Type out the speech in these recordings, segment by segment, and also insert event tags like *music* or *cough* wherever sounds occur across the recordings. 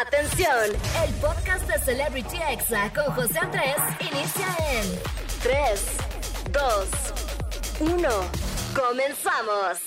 Atención, el podcast de Celebrity Exa con José Andrés inicia en 3, 2, 1. Comenzamos.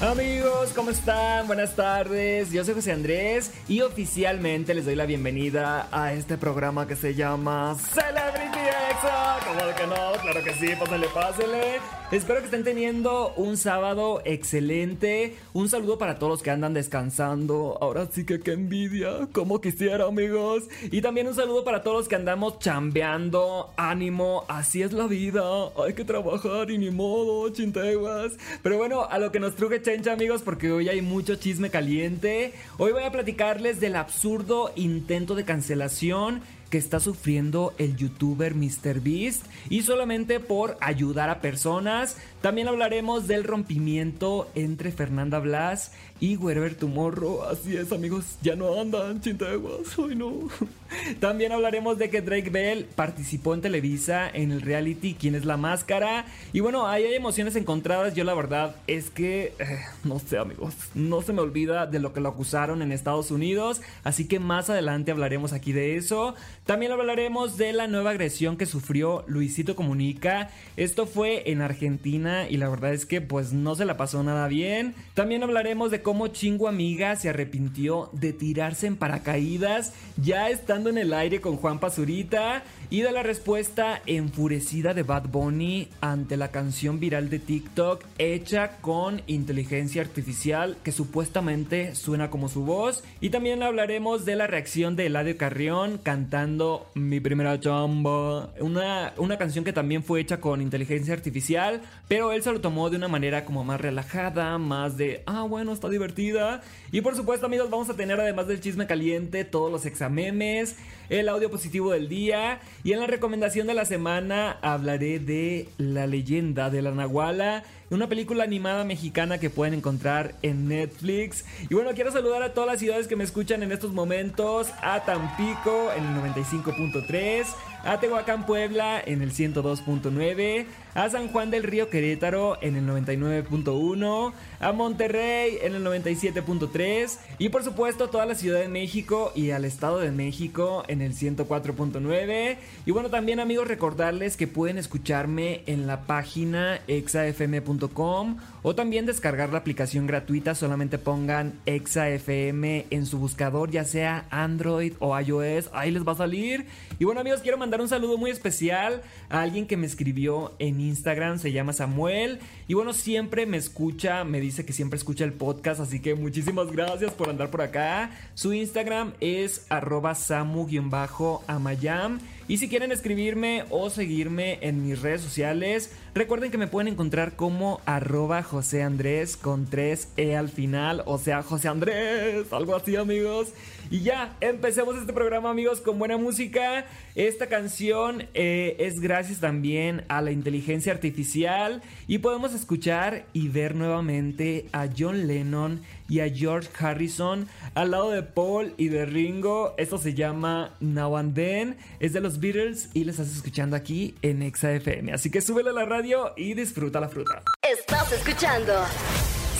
Amigos, ¿cómo están? Buenas tardes. Yo soy José Andrés y oficialmente les doy la bienvenida a este programa que se llama Celebrity Exa. ¿Cómo de que no? Claro que sí, pásenle, pásenle. Espero que estén teniendo un sábado excelente. Un saludo para todos los que andan descansando. Ahora sí que qué envidia. Como quisiera, amigos. Y también un saludo para todos los que andamos chambeando. Ánimo, así es la vida. Hay que trabajar y ni modo, chinteguas. Pero bueno, a lo que nos truje chencha, amigos, porque hoy hay mucho chisme caliente. Hoy voy a platicarles del absurdo intento de cancelación que está sufriendo el youtuber MrBeast y solamente por ayudar a personas. También hablaremos del rompimiento entre Fernanda Blas y Wherever Tomorrow. Así es, amigos, ya no andan chinteguas. Ay, no. *laughs* También hablaremos de que Drake Bell participó en Televisa en el reality ¿Quién es la máscara? Y bueno, ahí hay emociones encontradas. Yo la verdad es que, eh, no sé, amigos, no se me olvida de lo que lo acusaron en Estados Unidos. Así que más adelante hablaremos aquí de eso. También hablaremos de la nueva agresión que sufrió Luisito Comunica. Esto fue en Argentina y la verdad es que pues no se la pasó nada bien. También hablaremos de cómo Chingo Amiga se arrepintió de tirarse en paracaídas ya estando en el aire con Juan Pazurita y de la respuesta enfurecida de Bad Bunny ante la canción viral de TikTok hecha con inteligencia artificial que supuestamente suena como su voz. Y también hablaremos de la reacción de Eladio Carrión cantando mi primera chamba. Una, una canción que también fue hecha con inteligencia artificial, pero él se lo tomó de una manera como más relajada, más de, ah, bueno, está divertida. Y por supuesto, amigos, vamos a tener además del chisme caliente, todos los examemes, el audio positivo del día. Y en la recomendación de la semana hablaré de La leyenda de la Nahuala una película animada mexicana que pueden encontrar en Netflix. Y bueno, quiero saludar a todas las ciudades que me escuchan en estos momentos, a Tampico en el 95.3, a Tehuacán, Puebla en el 102.9, a San Juan del Río Querétaro en el 99.1, a Monterrey en el 97.3 y por supuesto toda la Ciudad de México y al Estado de México en el 104.9. Y bueno, también amigos recordarles que pueden escucharme en la página exafm.com o también descargar la aplicación gratuita, solamente pongan exafm en su buscador, ya sea Android o iOS, ahí les va a salir. Y bueno amigos, quiero mandar un saludo muy especial a alguien que me escribió en Instagram, se llama Samuel. Y bueno, siempre me escucha, me dice que siempre escucha el podcast, así que muchísimas gracias por andar por acá. Su Instagram es arroba samu-amayam. Y si quieren escribirme o seguirme en mis redes sociales, recuerden que me pueden encontrar como arroba José Andrés con 3 E al final, o sea, José Andrés, algo así amigos. Y ya, empecemos este programa amigos con buena música. Esta canción eh, es gracias también a la inteligencia artificial y podemos escuchar y ver nuevamente a John Lennon y a George Harrison al lado de Paul y de Ringo. Esto se llama Now and Then, es de los Beatles y le estás escuchando aquí en Exa FM. Así que súbele a la radio y disfruta la fruta. Estás escuchando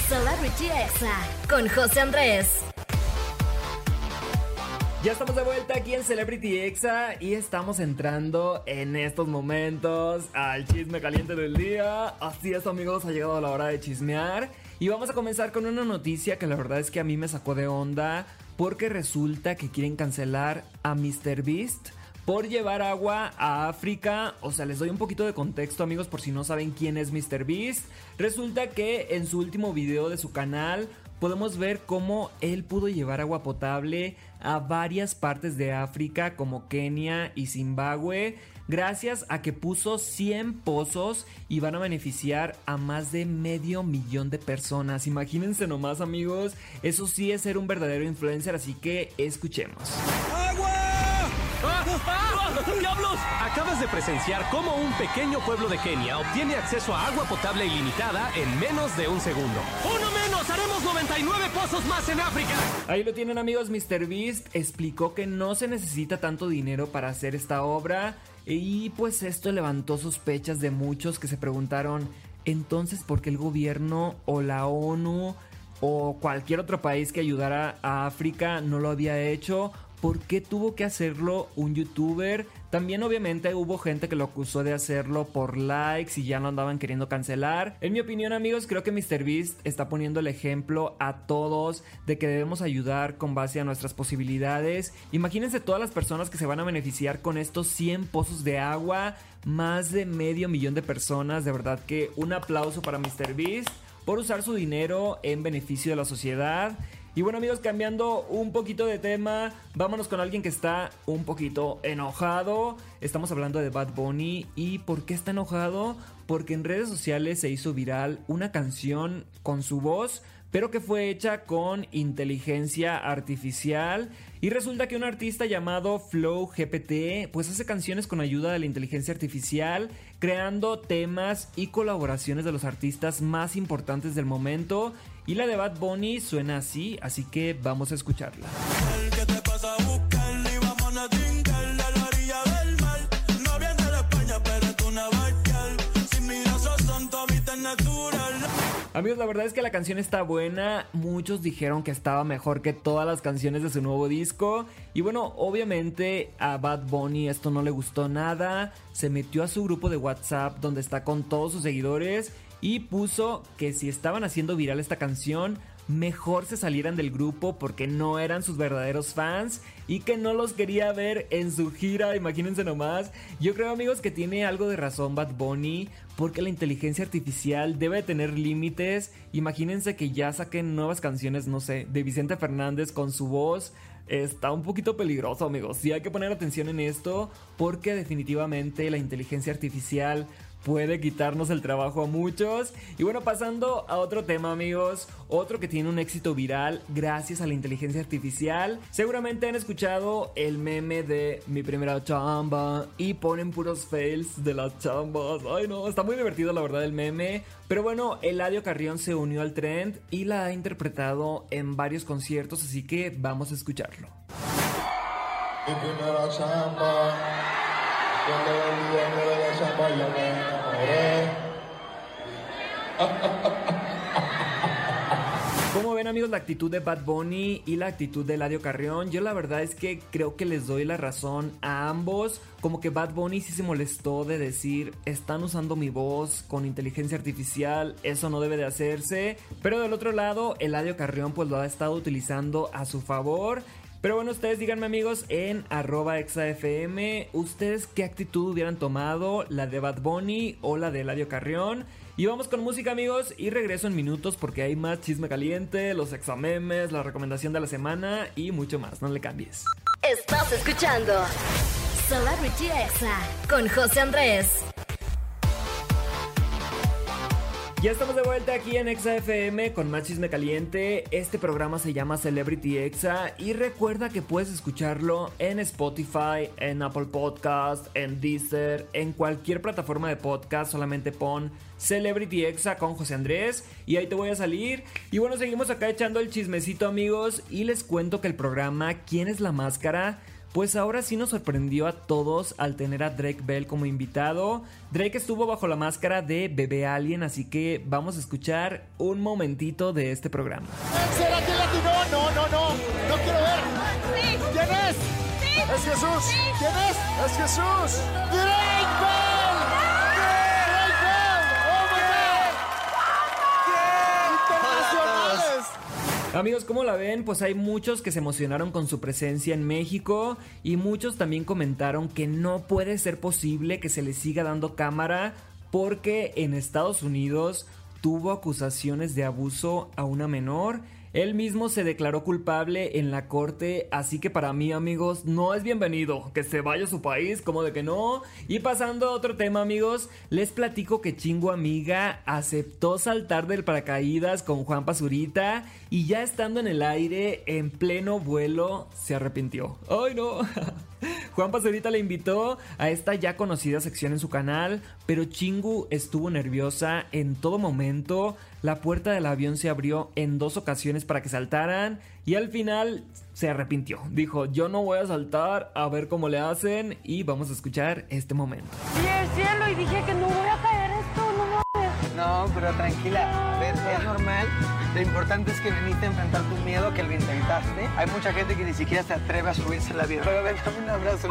Celebrity Exa con José Andrés. Ya estamos de vuelta aquí en Celebrity Exa y estamos entrando en estos momentos al chisme caliente del día. Así es amigos, ha llegado la hora de chismear y vamos a comenzar con una noticia que la verdad es que a mí me sacó de onda porque resulta que quieren cancelar a MrBeast por llevar agua a África. O sea, les doy un poquito de contexto, amigos, por si no saben quién es MrBeast. Resulta que en su último video de su canal podemos ver cómo él pudo llevar agua potable a varias partes de África como Kenia y Zimbabue gracias a que puso 100 pozos y van a beneficiar a más de medio millón de personas. Imagínense nomás amigos, eso sí es ser un verdadero influencer, así que escuchemos. *laughs* ¡Diablos! Acabas de presenciar cómo un pequeño pueblo de Kenia obtiene acceso a agua potable ilimitada en menos de un segundo. ¡Uno menos! ¡Haremos 99 pozos más en África! Ahí lo tienen amigos, MrBeast explicó que no se necesita tanto dinero para hacer esta obra y pues esto levantó sospechas de muchos que se preguntaron entonces por qué el gobierno o la ONU o cualquier otro país que ayudara a África no lo había hecho. ¿Por qué tuvo que hacerlo un youtuber? También obviamente hubo gente que lo acusó de hacerlo por likes y ya lo andaban queriendo cancelar. En mi opinión amigos, creo que MrBeast está poniendo el ejemplo a todos de que debemos ayudar con base a nuestras posibilidades. Imagínense todas las personas que se van a beneficiar con estos 100 pozos de agua. Más de medio millón de personas. De verdad que un aplauso para MrBeast por usar su dinero en beneficio de la sociedad. Y bueno amigos, cambiando un poquito de tema, vámonos con alguien que está un poquito enojado. Estamos hablando de Bad Bunny. ¿Y por qué está enojado? Porque en redes sociales se hizo viral una canción con su voz pero que fue hecha con inteligencia artificial. Y resulta que un artista llamado Flow GPT pues hace canciones con ayuda de la inteligencia artificial, creando temas y colaboraciones de los artistas más importantes del momento. Y la de Bad Bunny suena así, así que vamos a escucharla. Amigos, la verdad es que la canción está buena. Muchos dijeron que estaba mejor que todas las canciones de su nuevo disco. Y bueno, obviamente a Bad Bunny esto no le gustó nada. Se metió a su grupo de WhatsApp donde está con todos sus seguidores y puso que si estaban haciendo viral esta canción, mejor se salieran del grupo porque no eran sus verdaderos fans y que no los quería ver en su gira, imagínense nomás. Yo creo amigos que tiene algo de razón Bad Bunny porque la inteligencia artificial debe tener límites. Imagínense que ya saquen nuevas canciones, no sé, de Vicente Fernández con su voz. Está un poquito peligroso amigos, sí hay que poner atención en esto porque definitivamente la inteligencia artificial puede quitarnos el trabajo a muchos. Y bueno, pasando a otro tema, amigos, otro que tiene un éxito viral gracias a la inteligencia artificial. Seguramente han escuchado el meme de mi primera chamba y ponen puros fails de las chambas. Ay, no, está muy divertido la verdad el meme. Pero bueno, Eladio Carrión se unió al trend y la ha interpretado en varios conciertos, así que vamos a escucharlo. Mi primera chamba. Como ven amigos la actitud de Bad Bunny y la actitud de Ladio Carrión? Yo la verdad es que creo que les doy la razón a ambos. Como que Bad Bunny sí se molestó de decir, están usando mi voz con inteligencia artificial, eso no debe de hacerse. Pero del otro lado, Eladio Carrión pues lo ha estado utilizando a su favor pero bueno, ustedes díganme amigos en arroba exafm, ustedes qué actitud hubieran tomado, la de Bad Bunny o la de Eladio Carrión. Y vamos con música amigos y regreso en minutos porque hay más chisme caliente, los examemes, la recomendación de la semana y mucho más, no le cambies. Estás escuchando Celebrity Exa con José Andrés. Ya estamos de vuelta aquí en Exa FM con más chisme caliente. Este programa se llama Celebrity Exa y recuerda que puedes escucharlo en Spotify, en Apple Podcast, en Deezer, en cualquier plataforma de podcast. Solamente pon Celebrity Exa con José Andrés y ahí te voy a salir. Y bueno, seguimos acá echando el chismecito amigos y les cuento que el programa ¿Quién es la máscara? Pues ahora sí nos sorprendió a todos al tener a Drake Bell como invitado. Drake estuvo bajo la máscara de Bebé Alien, así que vamos a escuchar un momentito de este programa. ¿Será que latino? No, no, no, no quiero ver. ¿Quién es? Es Jesús. ¿Quién es? Es Jesús. Drake Bell. Amigos, ¿cómo la ven? Pues hay muchos que se emocionaron con su presencia en México y muchos también comentaron que no puede ser posible que se le siga dando cámara porque en Estados Unidos tuvo acusaciones de abuso a una menor él mismo se declaró culpable en la corte, así que para mí amigos no es bienvenido que se vaya a su país, como de que no. Y pasando a otro tema amigos, les platico que Chingo Amiga aceptó saltar del paracaídas con Juan Pazurita y ya estando en el aire, en pleno vuelo, se arrepintió. ¡Ay no! *laughs* Juan Pazurita le invitó a esta ya conocida sección en su canal, pero Chingu estuvo nerviosa en todo momento. La puerta del avión se abrió en dos ocasiones para que saltaran y al final se arrepintió. Dijo, yo no voy a saltar, a ver cómo le hacen y vamos a escuchar este momento. Vi el cielo y dije que no voy a no pero tranquila. A ver, es normal. Lo importante es que viniste a enfrentar tu miedo, que lo intentaste. Hay mucha gente que ni siquiera se atreve a subirse a la vida. Pero ven, dame un abrazo.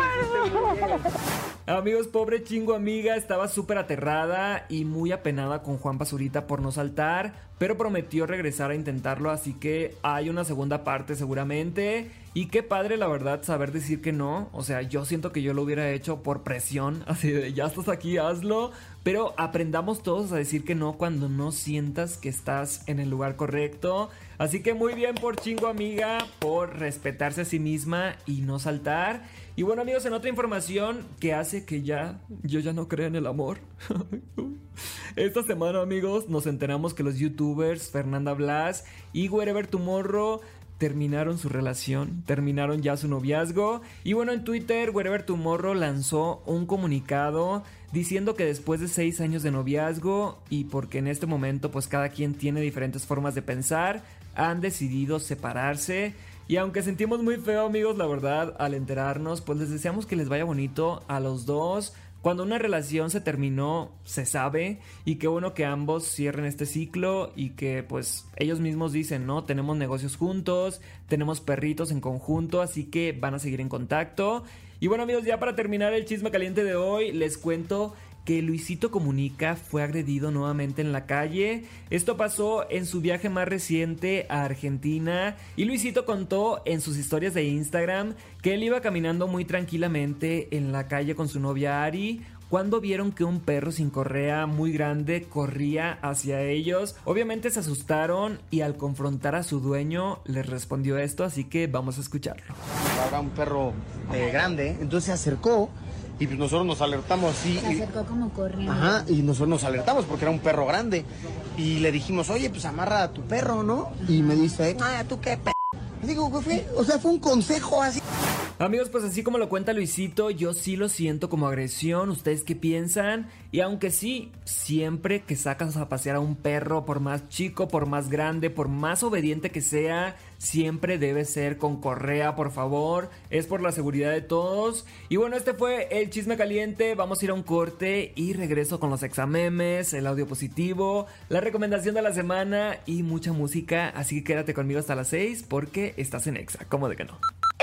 Amigos, pobre chingo amiga, estaba súper aterrada y muy apenada con Juan Pazurita por no saltar, pero prometió regresar a intentarlo, así que hay una segunda parte seguramente. Y qué padre, la verdad, saber decir que no. O sea, yo siento que yo lo hubiera hecho por presión, así de ya estás aquí, hazlo. Pero aprendamos todos a decir que no cuando no sientas que estás en el lugar correcto. Así que muy bien por chingo amiga, por respetarse a sí misma y no saltar. Y bueno amigos, en otra información que hace que ya yo ya no creo en el amor. *laughs* Esta semana amigos nos enteramos que los youtubers Fernanda Blas y Wherever Tomorrow terminaron su relación, terminaron ya su noviazgo. Y bueno, en Twitter, Wherever Tomorrow lanzó un comunicado diciendo que después de seis años de noviazgo y porque en este momento pues cada quien tiene diferentes formas de pensar, han decidido separarse. Y aunque sentimos muy feo amigos, la verdad, al enterarnos, pues les deseamos que les vaya bonito a los dos. Cuando una relación se terminó, se sabe y qué bueno que ambos cierren este ciclo y que pues ellos mismos dicen, ¿no? Tenemos negocios juntos, tenemos perritos en conjunto, así que van a seguir en contacto. Y bueno amigos, ya para terminar el chisme caliente de hoy, les cuento que Luisito Comunica fue agredido nuevamente en la calle. Esto pasó en su viaje más reciente a Argentina y Luisito contó en sus historias de Instagram que él iba caminando muy tranquilamente en la calle con su novia Ari cuando vieron que un perro sin correa muy grande corría hacia ellos. Obviamente se asustaron y al confrontar a su dueño les respondió esto, así que vamos a escucharlo. Habrá un perro eh, grande, entonces se acercó y pues nosotros nos alertamos así. Se acercó como corriendo. Ajá, y nosotros nos alertamos porque era un perro grande. Y le dijimos, oye, pues amarra a tu perro, ¿no? Y me dice, ay, ¿tú qué p? Digo, ¿qué fue? O sea, fue un consejo así. Amigos, pues así como lo cuenta Luisito, yo sí lo siento como agresión. ¿Ustedes qué piensan? Y aunque sí, siempre que sacas a pasear a un perro, por más chico, por más grande, por más obediente que sea, siempre debe ser con correa, por favor. Es por la seguridad de todos. Y bueno, este fue el chisme caliente. Vamos a ir a un corte y regreso con los examemes, el audio positivo, la recomendación de la semana y mucha música. Así que quédate conmigo hasta las 6 porque estás en Exa. ¿Cómo de que no?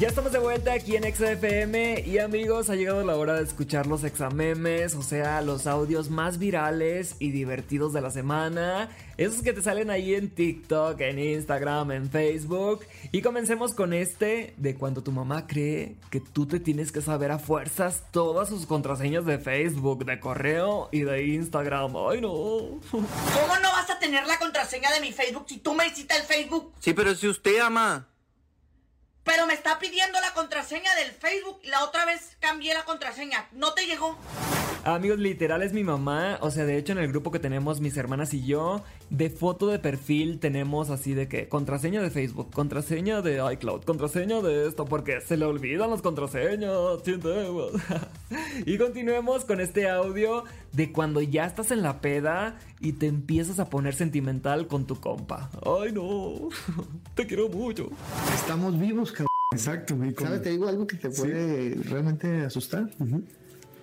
Ya estamos de vuelta aquí en XFM y amigos, ha llegado la hora de escuchar los examemes, o sea, los audios más virales y divertidos de la semana, esos que te salen ahí en TikTok, en Instagram, en Facebook. Y comencemos con este de cuando tu mamá cree que tú te tienes que saber a fuerzas todas sus contraseñas de Facebook, de correo y de Instagram. Ay no. ¿Cómo no vas a tener la contraseña de mi Facebook si tú me hiciste el Facebook? Sí, pero si usted ama. Pero me está pidiendo la contraseña del Facebook la otra vez cambié la contraseña. ¿No te llegó? Amigos, literal es mi mamá. O sea, de hecho, en el grupo que tenemos mis hermanas y yo, de foto de perfil tenemos así de que contraseña de Facebook, contraseña de iCloud, contraseña de esto, porque se le olvidan las contraseñas. *laughs* y continuemos con este audio de cuando ya estás en la peda y te empiezas a poner sentimental con tu compa. Ay, no. *laughs* Te quiero mucho. Estamos vivos, cabrón. Exacto, güey. ¿Sabes? Te digo algo que te Sí. puede realmente asustar.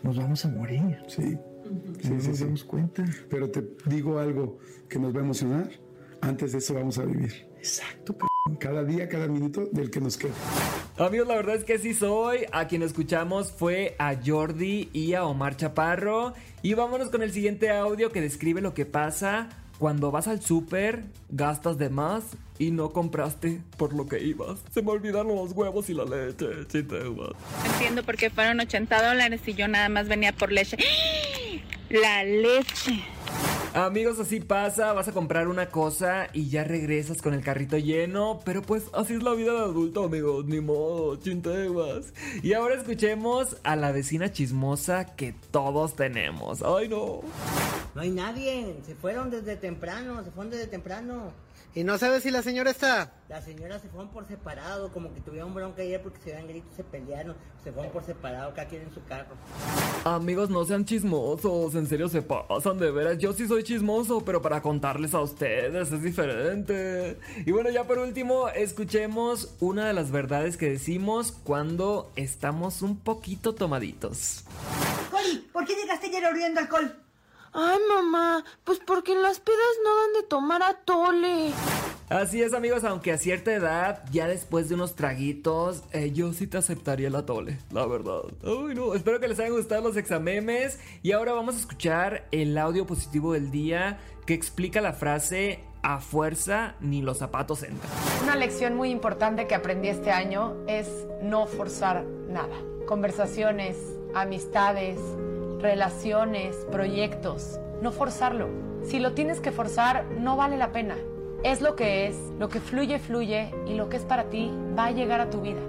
Nos vamos a morir. Sí. Sí, no sí, nos sí. damos cuenta. Pero te digo algo que nos va a emocionar. Antes de eso vamos a vivir. Exacto. Cada día, cada minuto del que nos queda. Amigos, la verdad es que sí soy. A quien escuchamos fue a Jordi y a Omar Chaparro. Y vámonos con el siguiente audio que describe lo que pasa cuando vas al súper, gastas de más y no compraste por lo que ibas. Se me olvidaron los huevos y la leche, chitemas. Entiendo por qué fueron 80 dólares y yo nada más venía por leche. La leche. Amigos, así pasa, vas a comprar una cosa y ya regresas con el carrito lleno, pero pues así es la vida de adulto, amigos, ni modo, chintemas. Y ahora escuchemos a la vecina chismosa que todos tenemos. Ay no. No hay nadie, se fueron desde temprano, se fueron desde temprano. ¿Y no sabes si la señora está? La señora se fueron por separado, como que tuvieron bronca ayer porque se dan gritos, se pelearon, se fueron por separado, cada quien en su carro. Amigos, no sean chismosos, en serio se pasan de veras. Yo sí soy chismoso, pero para contarles a ustedes es diferente. Y bueno, ya por último, escuchemos una de las verdades que decimos cuando estamos un poquito tomaditos. ¿por qué llegaste ayer oliendo alcohol? Ay, mamá, pues porque en las pedas no dan de tomar atole. Así es, amigos, aunque a cierta edad, ya después de unos traguitos, eh, yo sí te aceptaría el atole, la verdad. Ay, no, espero que les hayan gustado los examemes. Y ahora vamos a escuchar el audio positivo del día que explica la frase a fuerza ni los zapatos entran. Una lección muy importante que aprendí este año es no forzar nada. Conversaciones, amistades, relaciones, proyectos. No forzarlo. Si lo tienes que forzar, no vale la pena. Es lo que es, lo que fluye, fluye y lo que es para ti va a llegar a tu vida.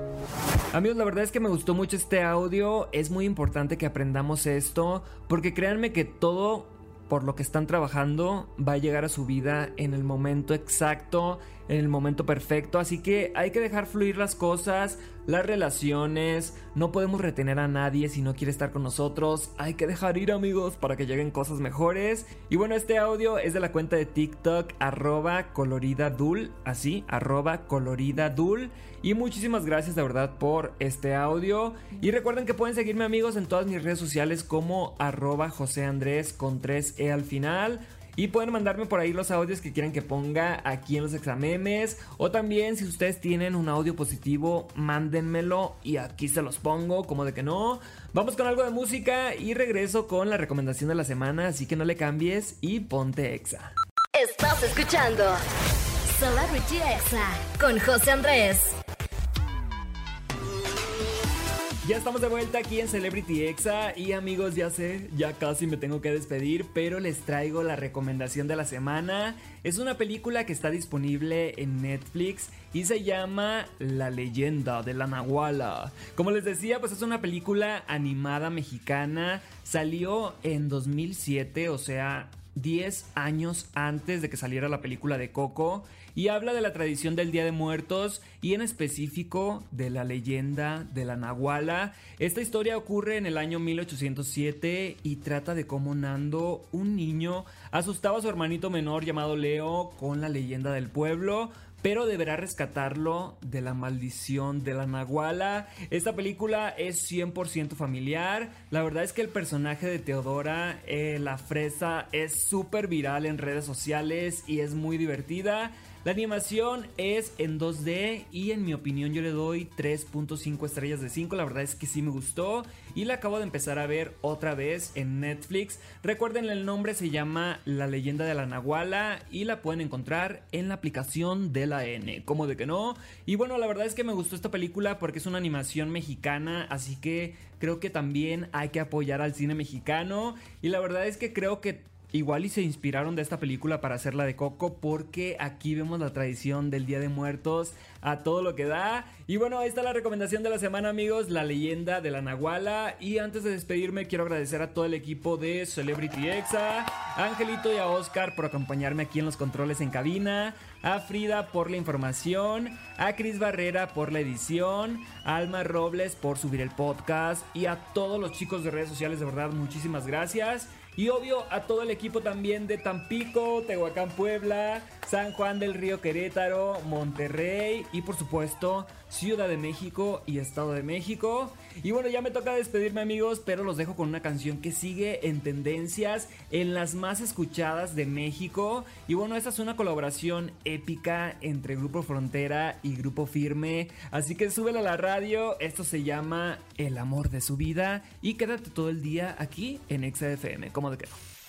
Amigos, la verdad es que me gustó mucho este audio. Es muy importante que aprendamos esto porque créanme que todo por lo que están trabajando va a llegar a su vida en el momento exacto, en el momento perfecto. Así que hay que dejar fluir las cosas, las relaciones. No podemos retener a nadie si no quiere estar con nosotros. Hay que dejar ir amigos para que lleguen cosas mejores. Y bueno, este audio es de la cuenta de TikTok arroba coloridadul. Así, arroba coloridadul. Y muchísimas gracias de verdad por este audio. Y recuerden que pueden seguirme amigos en todas mis redes sociales como arroba José Andrés con 3E al final. Y pueden mandarme por ahí los audios que quieran que ponga aquí en los examemes. O también si ustedes tienen un audio positivo, mándenmelo y aquí se los pongo, como de que no. Vamos con algo de música y regreso con la recomendación de la semana. Así que no le cambies y ponte exa. Estás escuchando Celebrity Exa con José Andrés. Ya estamos de vuelta aquí en Celebrity Exa y amigos, ya sé, ya casi me tengo que despedir, pero les traigo la recomendación de la semana. Es una película que está disponible en Netflix y se llama La leyenda de la Nahuala. Como les decía, pues es una película animada mexicana, salió en 2007, o sea, 10 años antes de que saliera la película de Coco y habla de la tradición del Día de Muertos y en específico de la leyenda de la Nahuala. Esta historia ocurre en el año 1807 y trata de cómo Nando, un niño, asustaba a su hermanito menor llamado Leo con la leyenda del pueblo, pero deberá rescatarlo de la maldición de la Nahuala. Esta película es 100% familiar. La verdad es que el personaje de Teodora, eh, la fresa, es súper viral en redes sociales y es muy divertida. La animación es en 2D y en mi opinión yo le doy 3.5 estrellas de 5. La verdad es que sí me gustó y la acabo de empezar a ver otra vez en Netflix. Recuerden el nombre se llama La leyenda de la Nahuala y la pueden encontrar en la aplicación de la N. ¿Cómo de que no? Y bueno, la verdad es que me gustó esta película porque es una animación mexicana, así que creo que también hay que apoyar al cine mexicano y la verdad es que creo que Igual y se inspiraron de esta película para hacer la de Coco porque aquí vemos la tradición del Día de Muertos a todo lo que da. Y bueno, ahí está la recomendación de la semana amigos, la leyenda de la Nahuala. Y antes de despedirme quiero agradecer a todo el equipo de Celebrity Exa, a Angelito y a Oscar por acompañarme aquí en los controles en cabina, a Frida por la información, a Cris Barrera por la edición, a Alma Robles por subir el podcast y a todos los chicos de redes sociales de verdad muchísimas gracias. Y obvio a todo el equipo también de Tampico, Tehuacán, Puebla, San Juan del Río Querétaro, Monterrey y por supuesto Ciudad de México y Estado de México. Y bueno, ya me toca despedirme amigos, pero los dejo con una canción que sigue en tendencias, en las más escuchadas de México. Y bueno, esta es una colaboración épica entre Grupo Frontera y Grupo Firme. Así que súbela a la radio, esto se llama El amor de su vida y quédate todo el día aquí en XFM. ¿Cómo de qué?